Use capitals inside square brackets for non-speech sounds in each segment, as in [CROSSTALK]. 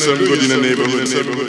Some good in neighborhood.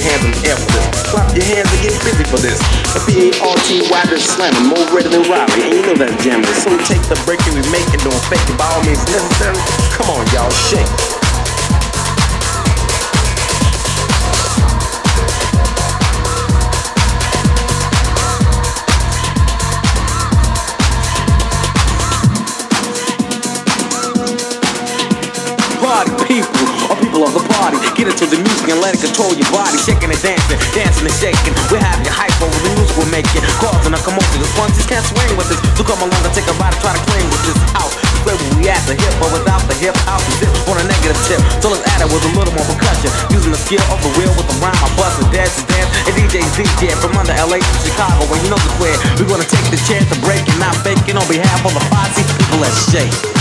Your hands the for this. Clap your hands and get busy for this. A B-A-R-T-Y, this slamming, more ready than Robbie, and you know that's jamming. So take the break and we make it, don't fake it by all means necessary. Come on, y'all, shake. people or people of the party. And let it control your body. Shaking and dancing, dancing and shaking. We have you hype over the music we're making. Causing a commotion. The just can't swing with this. So come along and take a ride and try to clean with this out. Where we at the hip, but without the hip out the zip on a negative tip. So let's add it with a little more percussion. Using the skill of the wheel with the rhyme. I bust and dance and dance. And DJ ZJ from under LA to Chicago. When you know the square, we're gonna take the chance to break it, not fake it on behalf of the posse. People, let's shake.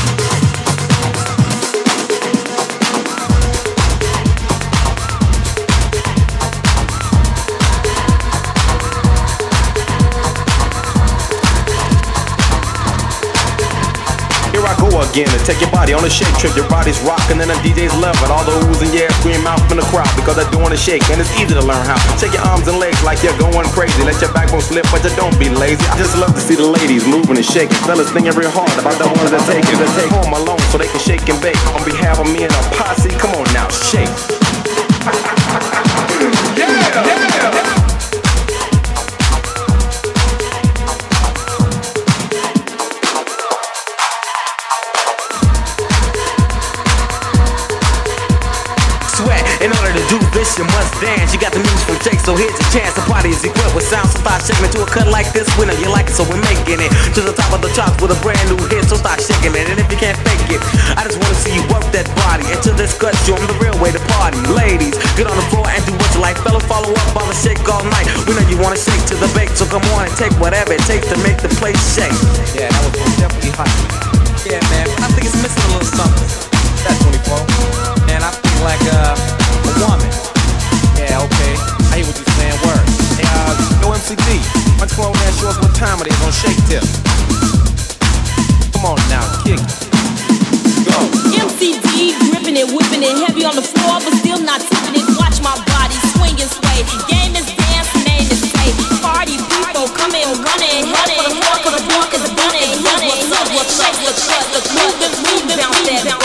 To take your body on a shake trip. Your body's rocking and the DJ's loving. All the oohs and yeah scream out from the crowd because they're doing a shake and it's easy to learn how. Shake your arms and legs like you're going crazy. Let your backbone slip, but you don't be lazy. I just love to see the ladies moving and shaking. Fellas thinking real hard about the ones that take it to take home alone so they can shake and bake. On behalf of me and a posse, come on now, shake. [LAUGHS] this, you must dance. You got the music from Jake, so here's your chance. The party is equipped with sound, shaking it to a cut like this. We know you like it, so we're making it to the top of the charts with a brand new hit. So start shaking it, and if you can't fake it, I just wanna see you work that body. Into this gut, show 'em the real way to party. Ladies, get on the floor and do what you like. Fellas, follow up on the shake all night. We know you wanna shake to the bake, so come on and take whatever it takes to make the place shake. Yeah, that was definitely hot. Yeah, man, I think it's missing a little something. That's 24. And I feel like uh, a woman. MCD. Why don't you come over there and show us what time it is on Shake Tip? Come on now, kick. it. Go. MCD, gripping it, whipping it, heavy on the floor, but still not tipping it. Watch my body swing and sway. Game is dance, name is say. Party people come in running, for the floor, cause the block is running, running. What's up, what's up, what's up? Moving, moving, bounce that butt. Yeah,